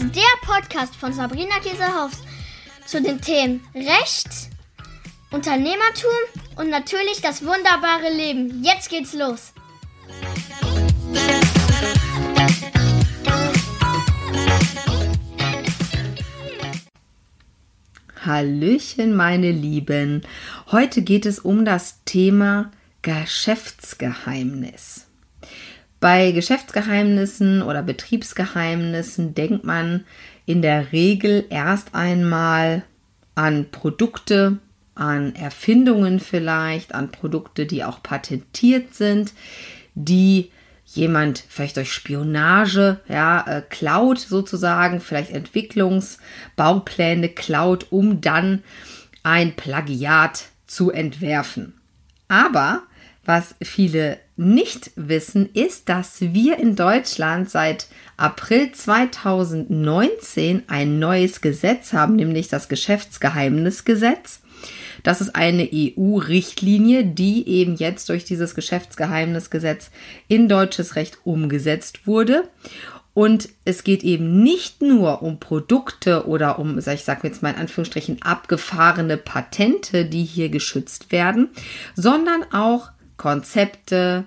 ist der Podcast von Sabrina Käsehaus zu den Themen Recht, Unternehmertum und natürlich das wunderbare Leben. Jetzt geht's los. Hallöchen, meine Lieben. Heute geht es um das Thema Geschäftsgeheimnis. Bei Geschäftsgeheimnissen oder Betriebsgeheimnissen denkt man in der Regel erst einmal an Produkte, an Erfindungen vielleicht, an Produkte, die auch patentiert sind, die jemand vielleicht durch Spionage, ja, äh, klaut sozusagen, vielleicht Entwicklungsbaupläne klaut, um dann ein Plagiat zu entwerfen. Aber was viele nicht wissen, ist, dass wir in Deutschland seit April 2019 ein neues Gesetz haben, nämlich das Geschäftsgeheimnisgesetz. Das ist eine EU-Richtlinie, die eben jetzt durch dieses Geschäftsgeheimnisgesetz in deutsches Recht umgesetzt wurde. Und es geht eben nicht nur um Produkte oder um, ich sage jetzt mal in Anführungsstrichen, abgefahrene Patente, die hier geschützt werden, sondern auch Konzepte,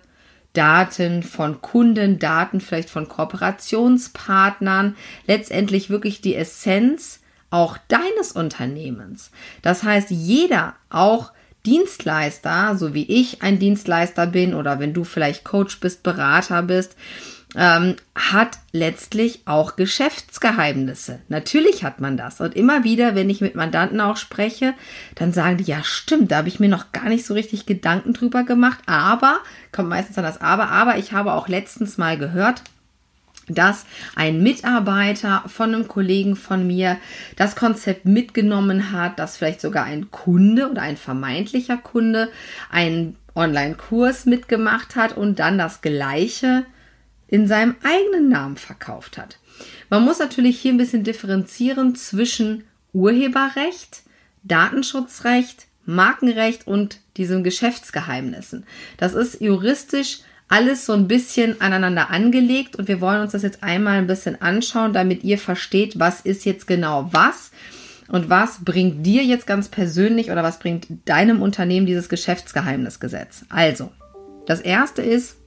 Daten von Kunden, Daten vielleicht von Kooperationspartnern, letztendlich wirklich die Essenz auch deines Unternehmens. Das heißt, jeder, auch Dienstleister, so wie ich ein Dienstleister bin oder wenn du vielleicht Coach bist, Berater bist, ähm, hat letztlich auch Geschäftsgeheimnisse. Natürlich hat man das. Und immer wieder, wenn ich mit Mandanten auch spreche, dann sagen die, ja stimmt, da habe ich mir noch gar nicht so richtig Gedanken drüber gemacht. Aber, kommt meistens an das Aber, aber ich habe auch letztens mal gehört, dass ein Mitarbeiter von einem Kollegen von mir das Konzept mitgenommen hat, dass vielleicht sogar ein Kunde oder ein vermeintlicher Kunde einen Online-Kurs mitgemacht hat und dann das gleiche in seinem eigenen Namen verkauft hat. Man muss natürlich hier ein bisschen differenzieren zwischen Urheberrecht, Datenschutzrecht, Markenrecht und diesen Geschäftsgeheimnissen. Das ist juristisch alles so ein bisschen aneinander angelegt und wir wollen uns das jetzt einmal ein bisschen anschauen, damit ihr versteht, was ist jetzt genau was und was bringt dir jetzt ganz persönlich oder was bringt deinem Unternehmen dieses Geschäftsgeheimnisgesetz. Also, das erste ist,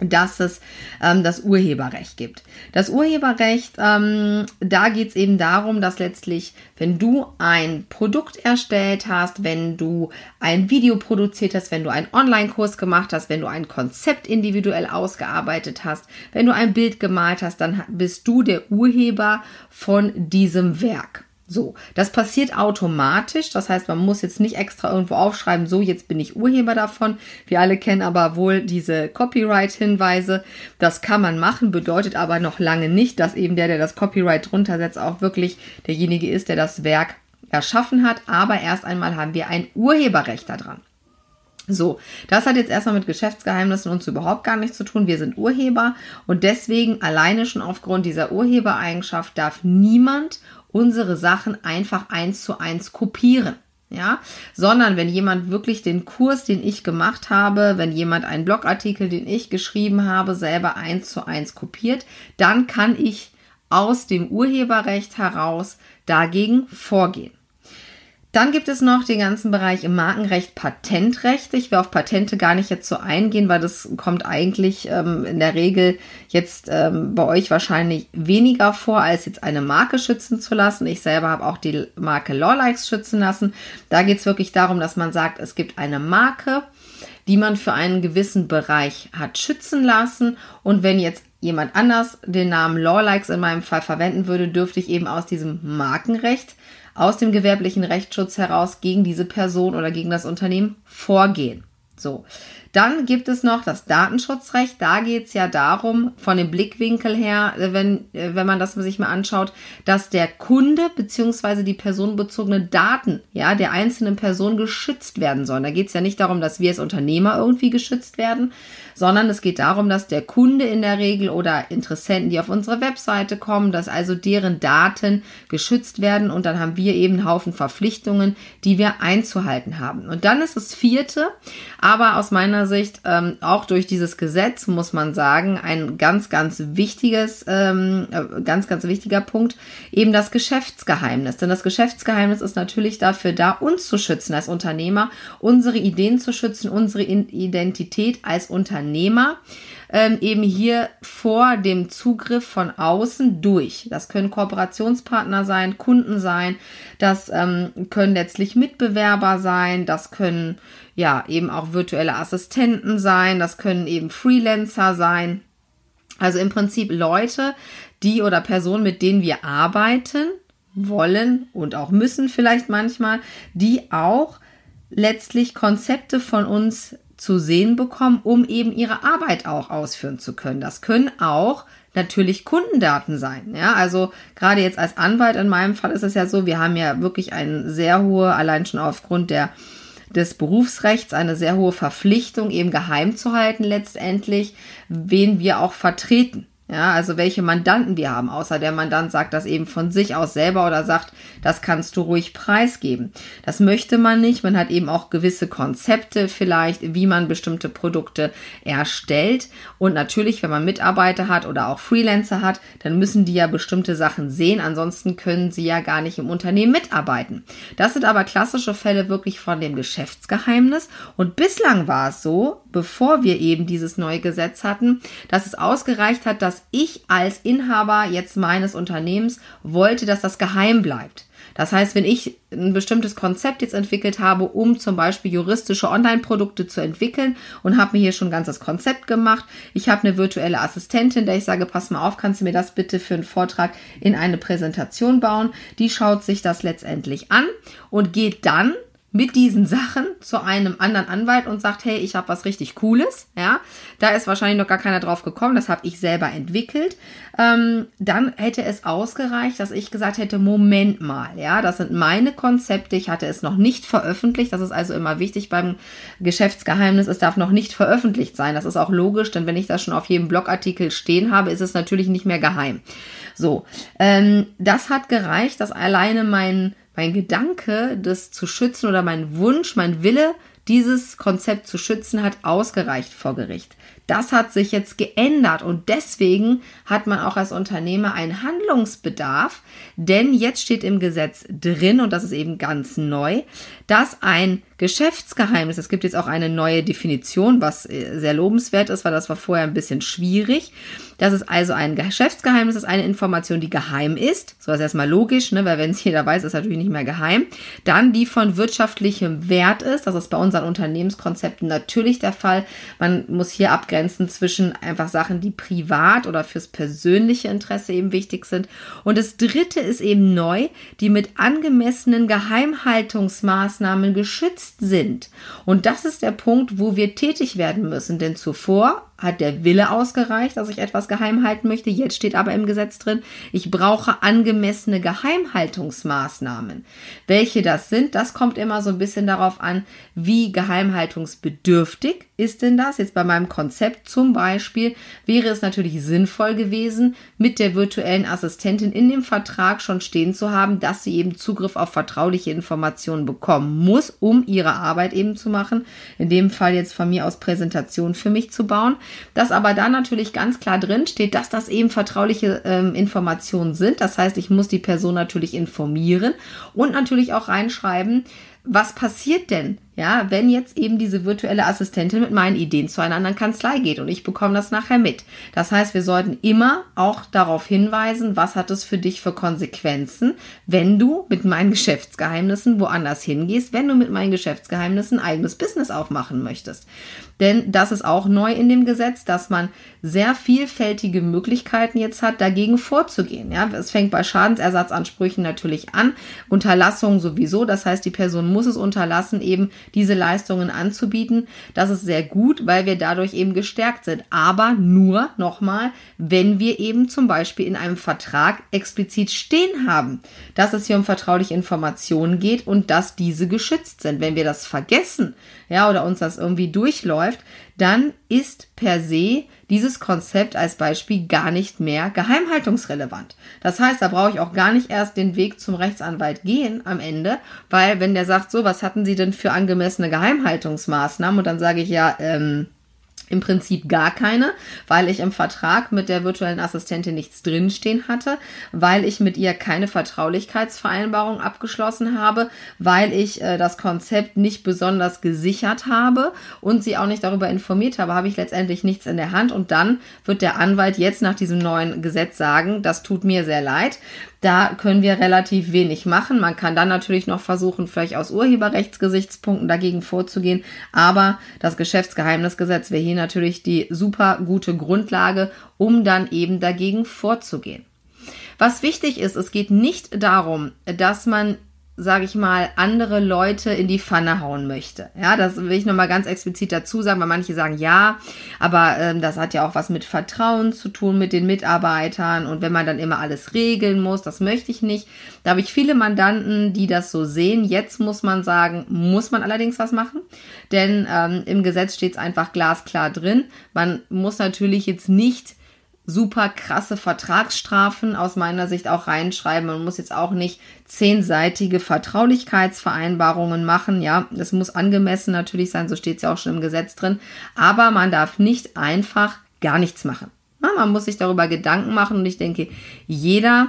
dass es ähm, das Urheberrecht gibt. Das Urheberrecht, ähm, da geht es eben darum, dass letztlich, wenn du ein Produkt erstellt hast, wenn du ein Video produziert hast, wenn du einen Online-Kurs gemacht hast, wenn du ein Konzept individuell ausgearbeitet hast, wenn du ein Bild gemalt hast, dann bist du der Urheber von diesem Werk. So, das passiert automatisch. Das heißt, man muss jetzt nicht extra irgendwo aufschreiben, so jetzt bin ich Urheber davon. Wir alle kennen aber wohl diese Copyright-Hinweise. Das kann man machen, bedeutet aber noch lange nicht, dass eben der, der das Copyright drunter setzt, auch wirklich derjenige ist, der das Werk erschaffen hat. Aber erst einmal haben wir ein Urheberrecht daran. So, das hat jetzt erstmal mit Geschäftsgeheimnissen uns überhaupt gar nichts zu tun. Wir sind Urheber und deswegen alleine schon aufgrund dieser Urhebereigenschaft darf niemand unsere Sachen einfach eins zu eins kopieren. Ja, sondern wenn jemand wirklich den Kurs, den ich gemacht habe, wenn jemand einen Blogartikel, den ich geschrieben habe, selber eins zu eins kopiert, dann kann ich aus dem Urheberrecht heraus dagegen vorgehen. Dann gibt es noch den ganzen Bereich im Markenrecht, Patentrecht. Ich will auf Patente gar nicht jetzt so eingehen, weil das kommt eigentlich ähm, in der Regel jetzt ähm, bei euch wahrscheinlich weniger vor, als jetzt eine Marke schützen zu lassen. Ich selber habe auch die Marke Lawlikes schützen lassen. Da geht es wirklich darum, dass man sagt, es gibt eine Marke, die man für einen gewissen Bereich hat schützen lassen. Und wenn jetzt jemand anders den Namen Lawlikes in meinem Fall verwenden würde, dürfte ich eben aus diesem Markenrecht aus dem gewerblichen Rechtsschutz heraus gegen diese Person oder gegen das Unternehmen vorgehen. So. Dann gibt es noch das Datenschutzrecht. Da geht es ja darum, von dem Blickwinkel her, wenn, wenn man das sich mal anschaut, dass der Kunde bzw. die personenbezogene Daten ja, der einzelnen Person geschützt werden sollen. Da geht es ja nicht darum, dass wir als Unternehmer irgendwie geschützt werden, sondern es geht darum, dass der Kunde in der Regel oder Interessenten, die auf unsere Webseite kommen, dass also deren Daten geschützt werden und dann haben wir eben einen Haufen Verpflichtungen, die wir einzuhalten haben. Und dann ist das vierte, aber aus meiner Sicht ähm, auch durch dieses Gesetz muss man sagen, ein ganz, ganz wichtiges, ähm, äh, ganz, ganz wichtiger Punkt, eben das Geschäftsgeheimnis. Denn das Geschäftsgeheimnis ist natürlich dafür da, uns zu schützen als Unternehmer, unsere Ideen zu schützen, unsere Identität als Unternehmer ähm, eben hier vor dem Zugriff von außen durch. Das können Kooperationspartner sein, Kunden sein, das ähm, können letztlich Mitbewerber sein, das können ja eben auch virtuelle Assistenten sein, das können eben Freelancer sein. Also im Prinzip Leute, die oder Personen, mit denen wir arbeiten wollen und auch müssen vielleicht manchmal, die auch letztlich Konzepte von uns zu sehen bekommen, um eben ihre Arbeit auch ausführen zu können. Das können auch natürlich Kundendaten sein. Ja, also gerade jetzt als Anwalt in meinem Fall ist es ja so, wir haben ja wirklich eine sehr hohe, allein schon aufgrund der des Berufsrechts eine sehr hohe Verpflichtung, eben geheim zu halten letztendlich, wen wir auch vertreten. Ja, also welche Mandanten wir haben, außer der Mandant sagt das eben von sich aus selber oder sagt, das kannst du ruhig preisgeben. Das möchte man nicht. Man hat eben auch gewisse Konzepte vielleicht, wie man bestimmte Produkte erstellt. Und natürlich, wenn man Mitarbeiter hat oder auch Freelancer hat, dann müssen die ja bestimmte Sachen sehen. Ansonsten können sie ja gar nicht im Unternehmen mitarbeiten. Das sind aber klassische Fälle wirklich von dem Geschäftsgeheimnis. Und bislang war es so, bevor wir eben dieses neue Gesetz hatten, dass es ausgereicht hat, dass ich als Inhaber jetzt meines Unternehmens wollte, dass das geheim bleibt. Das heißt, wenn ich ein bestimmtes Konzept jetzt entwickelt habe, um zum Beispiel juristische Online-Produkte zu entwickeln und habe mir hier schon ganz das Konzept gemacht, ich habe eine virtuelle Assistentin, der ich sage, pass mal auf, kannst du mir das bitte für einen Vortrag in eine Präsentation bauen? Die schaut sich das letztendlich an und geht dann mit diesen Sachen zu einem anderen Anwalt und sagt, hey, ich habe was richtig Cooles, ja, da ist wahrscheinlich noch gar keiner drauf gekommen, das habe ich selber entwickelt, ähm, dann hätte es ausgereicht, dass ich gesagt hätte, Moment mal, ja, das sind meine Konzepte, ich hatte es noch nicht veröffentlicht, das ist also immer wichtig beim Geschäftsgeheimnis, es darf noch nicht veröffentlicht sein, das ist auch logisch, denn wenn ich das schon auf jedem Blogartikel stehen habe, ist es natürlich nicht mehr geheim. So, ähm, das hat gereicht, dass alleine mein mein Gedanke, das zu schützen oder mein Wunsch, mein Wille, dieses Konzept zu schützen, hat ausgereicht vor Gericht. Das hat sich jetzt geändert und deswegen hat man auch als Unternehmer einen Handlungsbedarf, denn jetzt steht im Gesetz drin, und das ist eben ganz neu, dass ein Geschäftsgeheimnis, es gibt jetzt auch eine neue Definition, was äh, sehr lobenswert ist, weil das war vorher ein bisschen schwierig. Das ist also ein Geschäftsgeheimnis, das ist eine Information, die geheim ist. So ist erstmal logisch, ne? weil wenn es jeder weiß, ist natürlich nicht mehr geheim. Dann die von wirtschaftlichem Wert ist. Das ist bei unseren Unternehmenskonzepten natürlich der Fall. Man muss hier abgrenzen zwischen einfach Sachen, die privat oder fürs persönliche Interesse eben wichtig sind. Und das dritte ist eben neu, die mit angemessenen Geheimhaltungsmaßnahmen geschützt sind. Und das ist der Punkt, wo wir tätig werden müssen, denn zuvor hat der Wille ausgereicht, dass ich etwas geheim halten möchte. Jetzt steht aber im Gesetz drin, ich brauche angemessene Geheimhaltungsmaßnahmen. Welche das sind, das kommt immer so ein bisschen darauf an, wie geheimhaltungsbedürftig ist denn das? Jetzt bei meinem Konzept zum Beispiel wäre es natürlich sinnvoll gewesen, mit der virtuellen Assistentin in dem Vertrag schon stehen zu haben, dass sie eben Zugriff auf vertrauliche Informationen bekommen muss, um ihre Arbeit eben zu machen. In dem Fall jetzt von mir aus Präsentation für mich zu bauen dass aber da natürlich ganz klar drin steht, dass das eben vertrauliche ähm, Informationen sind. Das heißt, ich muss die Person natürlich informieren und natürlich auch reinschreiben, was passiert denn, ja, wenn jetzt eben diese virtuelle Assistentin mit meinen Ideen zu einer anderen Kanzlei geht und ich bekomme das nachher mit. Das heißt, wir sollten immer auch darauf hinweisen, was hat es für dich für Konsequenzen, wenn du mit meinen Geschäftsgeheimnissen woanders hingehst, wenn du mit meinen Geschäftsgeheimnissen eigenes Business aufmachen möchtest. Denn das ist auch neu in dem Gesetz, dass man sehr vielfältige Möglichkeiten jetzt hat, dagegen vorzugehen. Ja, es fängt bei Schadensersatzansprüchen natürlich an, Unterlassungen sowieso. Das heißt, die Person muss es unterlassen, eben diese Leistungen anzubieten. Das ist sehr gut, weil wir dadurch eben gestärkt sind. Aber nur nochmal, wenn wir eben zum Beispiel in einem Vertrag explizit stehen haben, dass es hier um vertrauliche Informationen geht und dass diese geschützt sind. Wenn wir das vergessen, ja, oder uns das irgendwie durchläuft, dann ist per se dieses Konzept als Beispiel gar nicht mehr geheimhaltungsrelevant. Das heißt, da brauche ich auch gar nicht erst den Weg zum Rechtsanwalt gehen am Ende, weil wenn der sagt, so, was hatten Sie denn für angemessene Geheimhaltungsmaßnahmen? Und dann sage ich ja, ähm, im Prinzip gar keine, weil ich im Vertrag mit der virtuellen Assistentin nichts drinstehen hatte, weil ich mit ihr keine Vertraulichkeitsvereinbarung abgeschlossen habe, weil ich äh, das Konzept nicht besonders gesichert habe und sie auch nicht darüber informiert habe, habe ich letztendlich nichts in der Hand und dann wird der Anwalt jetzt nach diesem neuen Gesetz sagen, das tut mir sehr leid. Da können wir relativ wenig machen. Man kann dann natürlich noch versuchen, vielleicht aus Urheberrechtsgesichtspunkten dagegen vorzugehen. Aber das Geschäftsgeheimnisgesetz wäre hier natürlich die super gute Grundlage, um dann eben dagegen vorzugehen. Was wichtig ist, es geht nicht darum, dass man sage ich mal, andere Leute in die Pfanne hauen möchte. Ja, das will ich nochmal ganz explizit dazu sagen, weil manche sagen ja, aber ähm, das hat ja auch was mit Vertrauen zu tun mit den Mitarbeitern und wenn man dann immer alles regeln muss, das möchte ich nicht. Da habe ich viele Mandanten, die das so sehen. Jetzt muss man sagen, muss man allerdings was machen, denn ähm, im Gesetz steht es einfach glasklar drin. Man muss natürlich jetzt nicht super krasse Vertragsstrafen aus meiner Sicht auch reinschreiben. Man muss jetzt auch nicht zehnseitige Vertraulichkeitsvereinbarungen machen. Ja, das muss angemessen natürlich sein, so steht es ja auch schon im Gesetz drin. Aber man darf nicht einfach gar nichts machen. man muss sich darüber Gedanken machen und ich denke, jeder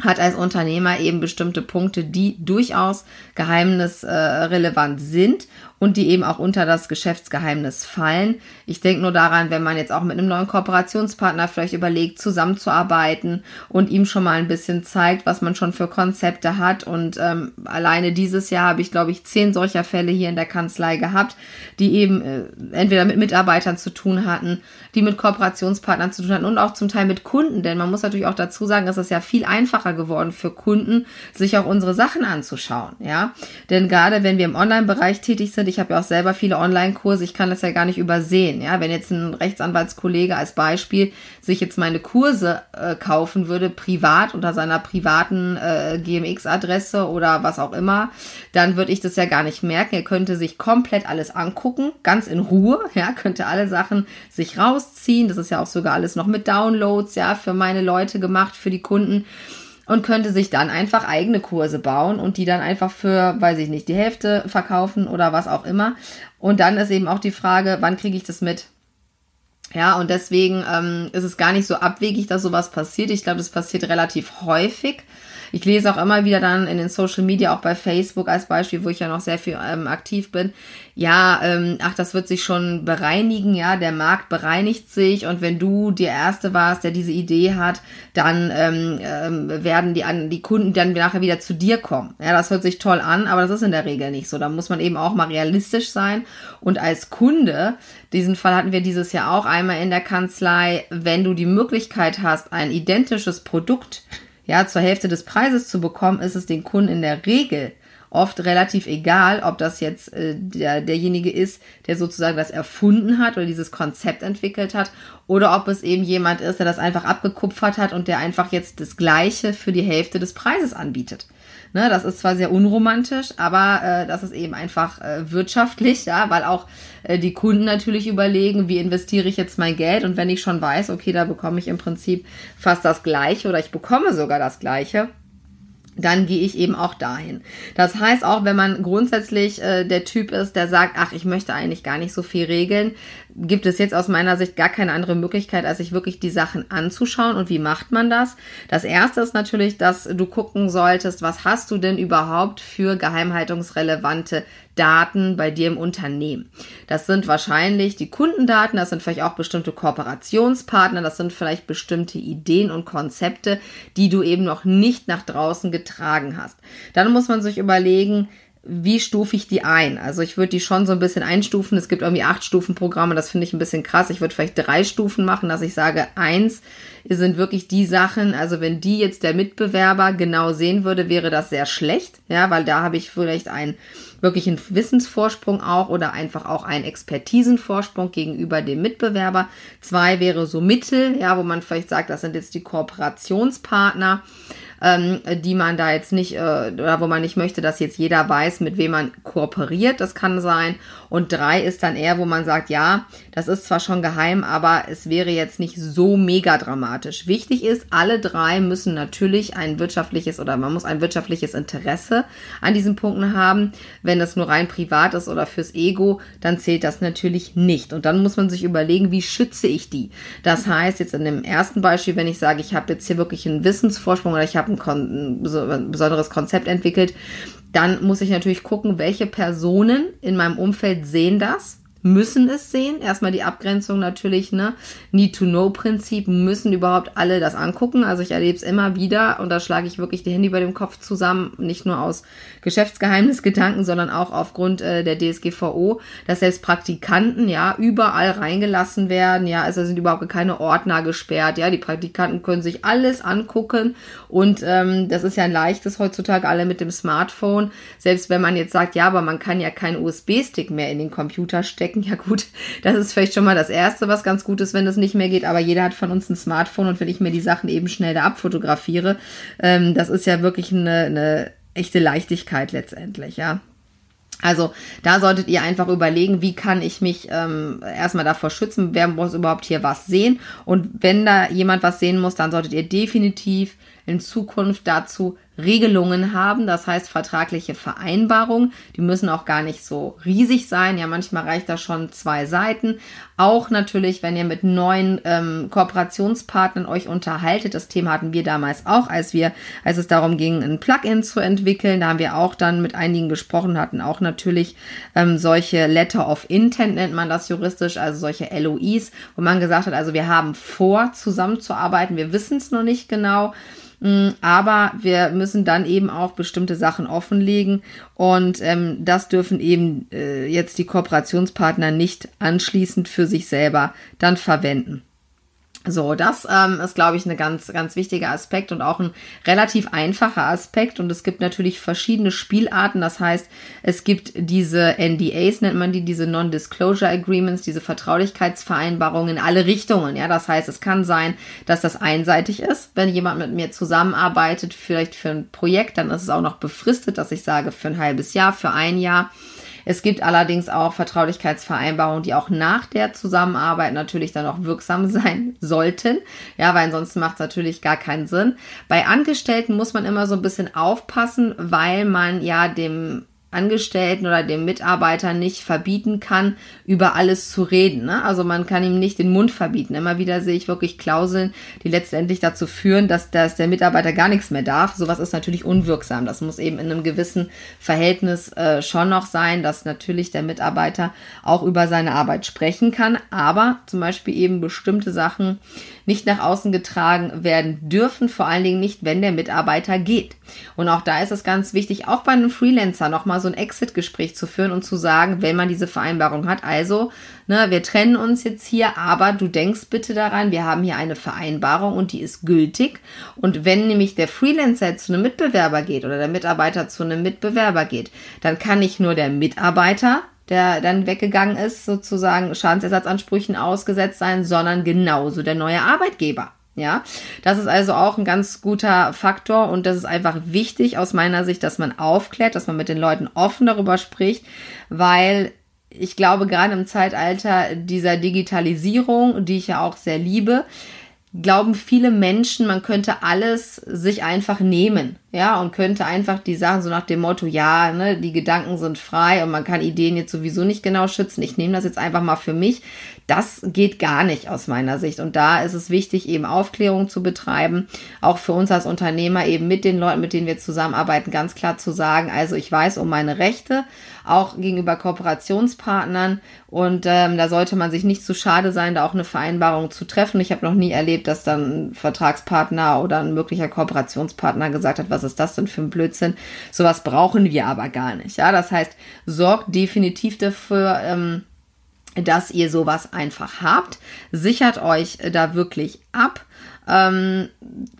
hat als Unternehmer eben bestimmte Punkte, die durchaus geheimnisrelevant sind und die eben auch unter das Geschäftsgeheimnis fallen. Ich denke nur daran, wenn man jetzt auch mit einem neuen Kooperationspartner vielleicht überlegt, zusammenzuarbeiten und ihm schon mal ein bisschen zeigt, was man schon für Konzepte hat. Und ähm, alleine dieses Jahr habe ich, glaube ich, zehn solcher Fälle hier in der Kanzlei gehabt, die eben äh, entweder mit Mitarbeitern zu tun hatten, die mit Kooperationspartnern zu tun hatten und auch zum Teil mit Kunden. Denn man muss natürlich auch dazu sagen, es ist ja viel einfacher geworden für Kunden, sich auch unsere Sachen anzuschauen. Ja, denn gerade wenn wir im Online-Bereich tätig sind, ich habe ja auch selber viele Online-Kurse, ich kann das ja gar nicht übersehen. Ja, wenn jetzt ein Rechtsanwaltskollege als Beispiel sich jetzt meine Kurse äh, kaufen würde, privat unter seiner privaten äh, GMX-Adresse oder was auch immer, dann würde ich das ja gar nicht merken. Er könnte sich komplett alles angucken, ganz in Ruhe, ja, könnte alle Sachen sich rausziehen. Das ist ja auch sogar alles noch mit Downloads, ja, für meine Leute gemacht, für die Kunden und könnte sich dann einfach eigene Kurse bauen und die dann einfach für, weiß ich nicht, die Hälfte verkaufen oder was auch immer. Und dann ist eben auch die Frage, wann kriege ich das mit? Ja, und deswegen ähm, ist es gar nicht so abwegig, dass sowas passiert. Ich glaube, das passiert relativ häufig. Ich lese auch immer wieder dann in den Social Media, auch bei Facebook als Beispiel, wo ich ja noch sehr viel ähm, aktiv bin. Ja, ähm, ach, das wird sich schon bereinigen, ja, der Markt bereinigt sich und wenn du der Erste warst, der diese Idee hat, dann ähm, ähm, werden die, die Kunden dann nachher wieder zu dir kommen. Ja, das hört sich toll an, aber das ist in der Regel nicht so. Da muss man eben auch mal realistisch sein und als Kunde, diesen Fall hatten wir dieses Jahr auch einmal in der Kanzlei, wenn du die Möglichkeit hast, ein identisches Produkt ja, zur Hälfte des Preises zu bekommen, ist es den Kunden in der Regel oft relativ egal, ob das jetzt äh, der, derjenige ist, der sozusagen das erfunden hat oder dieses Konzept entwickelt hat, oder ob es eben jemand ist, der das einfach abgekupfert hat und der einfach jetzt das Gleiche für die Hälfte des Preises anbietet. Ne, das ist zwar sehr unromantisch, aber äh, das ist eben einfach äh, wirtschaftlich, ja, weil auch äh, die Kunden natürlich überlegen, wie investiere ich jetzt mein Geld? Und wenn ich schon weiß, okay, da bekomme ich im Prinzip fast das Gleiche oder ich bekomme sogar das Gleiche, dann gehe ich eben auch dahin. Das heißt, auch wenn man grundsätzlich äh, der Typ ist, der sagt, ach, ich möchte eigentlich gar nicht so viel regeln, gibt es jetzt aus meiner Sicht gar keine andere Möglichkeit, als sich wirklich die Sachen anzuschauen. Und wie macht man das? Das erste ist natürlich, dass du gucken solltest, was hast du denn überhaupt für geheimhaltungsrelevante Daten bei dir im Unternehmen. Das sind wahrscheinlich die Kundendaten, das sind vielleicht auch bestimmte Kooperationspartner, das sind vielleicht bestimmte Ideen und Konzepte, die du eben noch nicht nach draußen getragen hast. Dann muss man sich überlegen, wie stufe ich die ein? Also ich würde die schon so ein bisschen einstufen. Es gibt irgendwie acht Stufenprogramme, das finde ich ein bisschen krass. Ich würde vielleicht drei Stufen machen, dass ich sage, eins sind wirklich die Sachen, also wenn die jetzt der Mitbewerber genau sehen würde, wäre das sehr schlecht, ja, weil da habe ich vielleicht einen wirklichen Wissensvorsprung auch oder einfach auch einen Expertisenvorsprung gegenüber dem Mitbewerber. Zwei wäre so Mittel, ja, wo man vielleicht sagt, das sind jetzt die Kooperationspartner ähm, die man da jetzt nicht, äh, oder wo man nicht möchte, dass jetzt jeder weiß, mit wem man kooperiert. Das kann sein. Und drei ist dann eher, wo man sagt, ja, das ist zwar schon geheim, aber es wäre jetzt nicht so mega dramatisch. Wichtig ist, alle drei müssen natürlich ein wirtschaftliches oder man muss ein wirtschaftliches Interesse an diesen Punkten haben. Wenn das nur rein privat ist oder fürs Ego, dann zählt das natürlich nicht. Und dann muss man sich überlegen, wie schütze ich die? Das heißt, jetzt in dem ersten Beispiel, wenn ich sage, ich habe jetzt hier wirklich einen Wissensvorsprung oder ich habe ein, ein besonderes Konzept entwickelt, dann muss ich natürlich gucken, welche Personen in meinem Umfeld sehen das müssen es sehen. Erstmal die Abgrenzung natürlich, ne? Need-to-Know-Prinzip, müssen überhaupt alle das angucken. Also ich erlebe es immer wieder und da schlage ich wirklich die Hände über dem Kopf zusammen, nicht nur aus Geschäftsgeheimnisgedanken, sondern auch aufgrund äh, der DSGVO, dass selbst Praktikanten ja überall reingelassen werden. Ja, also sind überhaupt keine Ordner gesperrt. Ja, die Praktikanten können sich alles angucken und ähm, das ist ja ein leichtes heutzutage alle mit dem Smartphone. Selbst wenn man jetzt sagt, ja, aber man kann ja keinen USB-Stick mehr in den Computer stecken stecken. Ja gut, das ist vielleicht schon mal das Erste, was ganz gut ist, wenn das nicht mehr geht. Aber jeder hat von uns ein Smartphone und wenn ich mir die Sachen eben schnell da abfotografiere, ähm, das ist ja wirklich eine, eine echte Leichtigkeit letztendlich, ja. Also da solltet ihr einfach überlegen, wie kann ich mich ähm, erstmal davor schützen, wer muss überhaupt hier was sehen. Und wenn da jemand was sehen muss, dann solltet ihr definitiv in Zukunft dazu Regelungen haben, das heißt vertragliche Vereinbarungen. Die müssen auch gar nicht so riesig sein. Ja, manchmal reicht da schon zwei Seiten. Auch natürlich, wenn ihr mit neuen ähm, Kooperationspartnern euch unterhaltet. Das Thema hatten wir damals auch, als wir, als es darum ging, ein Plugin zu entwickeln. Da haben wir auch dann mit einigen gesprochen, hatten auch natürlich ähm, solche Letter of Intent nennt man das juristisch, also solche LOIs, wo man gesagt hat, also wir haben vor, zusammenzuarbeiten. Wir wissen es noch nicht genau. Mm, aber wir müssen dann eben auch bestimmte Sachen offenlegen und ähm, das dürfen eben äh, jetzt die Kooperationspartner nicht anschließend für sich selber dann verwenden. So, das ähm, ist, glaube ich, ein ganz, ganz wichtiger Aspekt und auch ein relativ einfacher Aspekt. Und es gibt natürlich verschiedene Spielarten. Das heißt, es gibt diese NDAs, nennt man die, diese Non-Disclosure Agreements, diese Vertraulichkeitsvereinbarungen in alle Richtungen. Ja, das heißt, es kann sein, dass das einseitig ist. Wenn jemand mit mir zusammenarbeitet, vielleicht für ein Projekt, dann ist es auch noch befristet, dass ich sage, für ein halbes Jahr, für ein Jahr. Es gibt allerdings auch Vertraulichkeitsvereinbarungen, die auch nach der Zusammenarbeit natürlich dann auch wirksam sein sollten. Ja, weil ansonsten macht es natürlich gar keinen Sinn. Bei Angestellten muss man immer so ein bisschen aufpassen, weil man ja dem Angestellten oder dem Mitarbeiter nicht verbieten kann, über alles zu reden. Ne? Also man kann ihm nicht den Mund verbieten. Immer wieder sehe ich wirklich Klauseln, die letztendlich dazu führen, dass, dass der Mitarbeiter gar nichts mehr darf. Sowas ist natürlich unwirksam. Das muss eben in einem gewissen Verhältnis äh, schon noch sein, dass natürlich der Mitarbeiter auch über seine Arbeit sprechen kann, aber zum Beispiel eben bestimmte Sachen nicht nach außen getragen werden dürfen, vor allen Dingen nicht, wenn der Mitarbeiter geht. Und auch da ist es ganz wichtig, auch bei einem Freelancer nochmal so ein Exit-Gespräch zu führen und zu sagen, wenn man diese Vereinbarung hat, also, ne, wir trennen uns jetzt hier, aber du denkst bitte daran, wir haben hier eine Vereinbarung und die ist gültig. Und wenn nämlich der Freelancer zu einem Mitbewerber geht oder der Mitarbeiter zu einem Mitbewerber geht, dann kann nicht nur der Mitarbeiter der dann weggegangen ist, sozusagen Schadensersatzansprüchen ausgesetzt sein, sondern genauso der neue Arbeitgeber. Ja, das ist also auch ein ganz guter Faktor und das ist einfach wichtig aus meiner Sicht, dass man aufklärt, dass man mit den Leuten offen darüber spricht, weil ich glaube, gerade im Zeitalter dieser Digitalisierung, die ich ja auch sehr liebe, glauben viele Menschen, man könnte alles sich einfach nehmen ja, und könnte einfach die Sachen so nach dem Motto, ja, ne, die Gedanken sind frei und man kann Ideen jetzt sowieso nicht genau schützen. Ich nehme das jetzt einfach mal für mich. Das geht gar nicht aus meiner Sicht. Und da ist es wichtig, eben Aufklärung zu betreiben, auch für uns als Unternehmer eben mit den Leuten, mit denen wir zusammenarbeiten, ganz klar zu sagen, also ich weiß um meine Rechte, auch gegenüber Kooperationspartnern und ähm, da sollte man sich nicht zu schade sein, da auch eine Vereinbarung zu treffen. Ich habe noch nie erlebt, dass dann ein Vertragspartner oder ein möglicher Kooperationspartner gesagt hat, was ist das denn für ein Blödsinn? Sowas brauchen wir aber gar nicht. Ja, das heißt, sorgt definitiv dafür, ähm, dass ihr sowas einfach habt. Sichert euch da wirklich ab, ähm,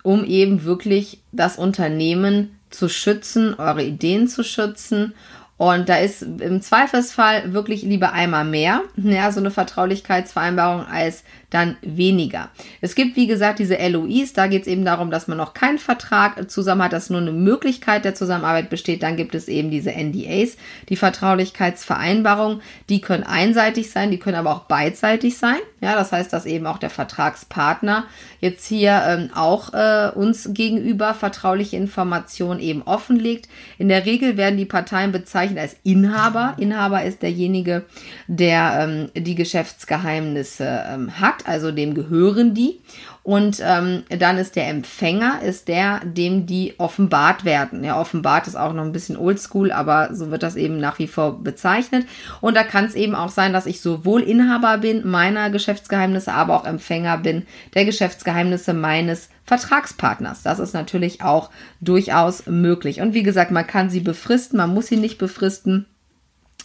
um eben wirklich das Unternehmen zu schützen, eure Ideen zu schützen und da ist im Zweifelsfall wirklich lieber einmal mehr, ja, so eine Vertraulichkeitsvereinbarung, als dann weniger. Es gibt, wie gesagt, diese LOIs, da geht es eben darum, dass man noch keinen Vertrag zusammen hat, dass nur eine Möglichkeit der Zusammenarbeit besteht. Dann gibt es eben diese NDAs, die Vertraulichkeitsvereinbarungen, die können einseitig sein, die können aber auch beidseitig sein. Ja, das heißt, dass eben auch der Vertragspartner jetzt hier ähm, auch äh, uns gegenüber vertrauliche Informationen eben offenlegt. In der Regel werden die Parteien bezeichnet als Inhaber. Inhaber ist derjenige, der ähm, die Geschäftsgeheimnisse ähm, hat, also dem gehören die. Und ähm, dann ist der Empfänger, ist der, dem die offenbart werden. Ja, offenbart ist auch noch ein bisschen oldschool, aber so wird das eben nach wie vor bezeichnet. Und da kann es eben auch sein, dass ich sowohl Inhaber bin meiner Geschäftsgeheimnisse, aber auch Empfänger bin der Geschäftsgeheimnisse meines Vertragspartners. Das ist natürlich auch durchaus möglich. Und wie gesagt, man kann sie befristen, man muss sie nicht befristen.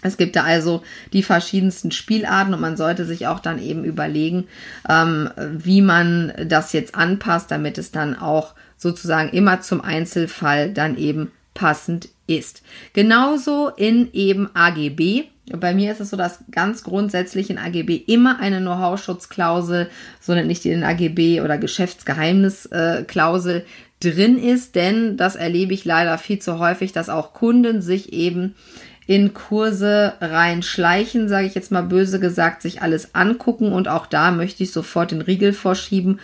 Es gibt da also die verschiedensten Spielarten und man sollte sich auch dann eben überlegen, ähm, wie man das jetzt anpasst, damit es dann auch sozusagen immer zum Einzelfall dann eben passend ist. Genauso in eben AGB. Bei mir ist es so, dass ganz grundsätzlich in AGB immer eine Know-how-Schutzklausel, so nennt ich die in AGB oder Geschäftsgeheimnisklausel äh, drin ist, denn das erlebe ich leider viel zu häufig, dass auch Kunden sich eben in Kurse reinschleichen, sage ich jetzt mal böse gesagt, sich alles angucken und auch da möchte ich sofort den Riegel vorschieben.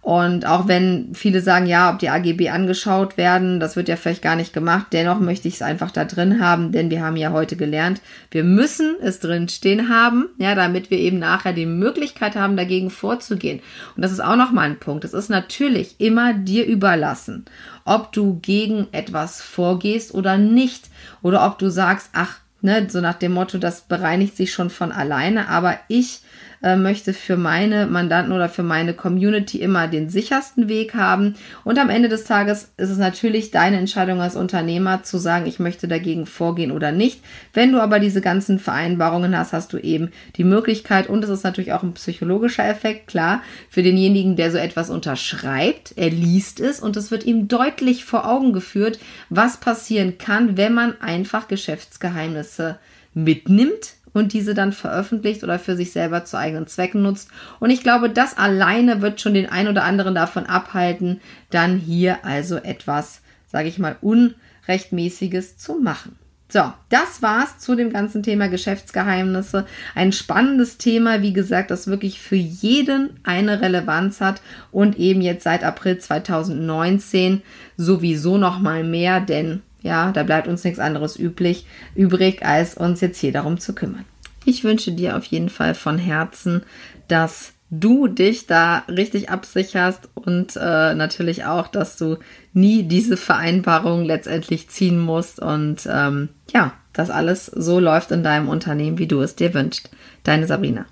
Und auch wenn viele sagen, ja, ob die AGB angeschaut werden, das wird ja vielleicht gar nicht gemacht, dennoch möchte ich es einfach da drin haben, denn wir haben ja heute gelernt, wir müssen es drin stehen haben, ja, damit wir eben nachher die Möglichkeit haben, dagegen vorzugehen. Und das ist auch nochmal ein Punkt. Es ist natürlich immer dir überlassen, ob du gegen etwas vorgehst oder nicht. Oder ob du sagst, ach, ne, so nach dem Motto, das bereinigt sich schon von alleine, aber ich äh, möchte für meine Mandanten oder für meine Community immer den sichersten Weg haben. Und am Ende des Tages ist es natürlich deine Entscheidung als Unternehmer zu sagen, ich möchte dagegen vorgehen oder nicht. Wenn du aber diese ganzen Vereinbarungen hast, hast du eben die Möglichkeit und es ist natürlich auch ein psychologischer Effekt, klar, für denjenigen, der so etwas unterschreibt, er liest es und es wird ihm deutlich vor Augen geführt, was passieren kann, wenn man einfach Geschäftsgeheimnisse mitnimmt und diese dann veröffentlicht oder für sich selber zu eigenen Zwecken nutzt. Und ich glaube, das alleine wird schon den ein oder anderen davon abhalten, dann hier also etwas, sage ich mal, Unrechtmäßiges zu machen. So, das war's zu dem ganzen Thema Geschäftsgeheimnisse. Ein spannendes Thema, wie gesagt, das wirklich für jeden eine Relevanz hat und eben jetzt seit April 2019 sowieso noch mal mehr, denn ja, da bleibt uns nichts anderes üblich, übrig, als uns jetzt hier darum zu kümmern. Ich wünsche dir auf jeden Fall von Herzen, dass du dich da richtig absicherst und äh, natürlich auch, dass du nie diese Vereinbarung letztendlich ziehen musst und ähm, ja, dass alles so läuft in deinem Unternehmen, wie du es dir wünschst. Deine Sabrina.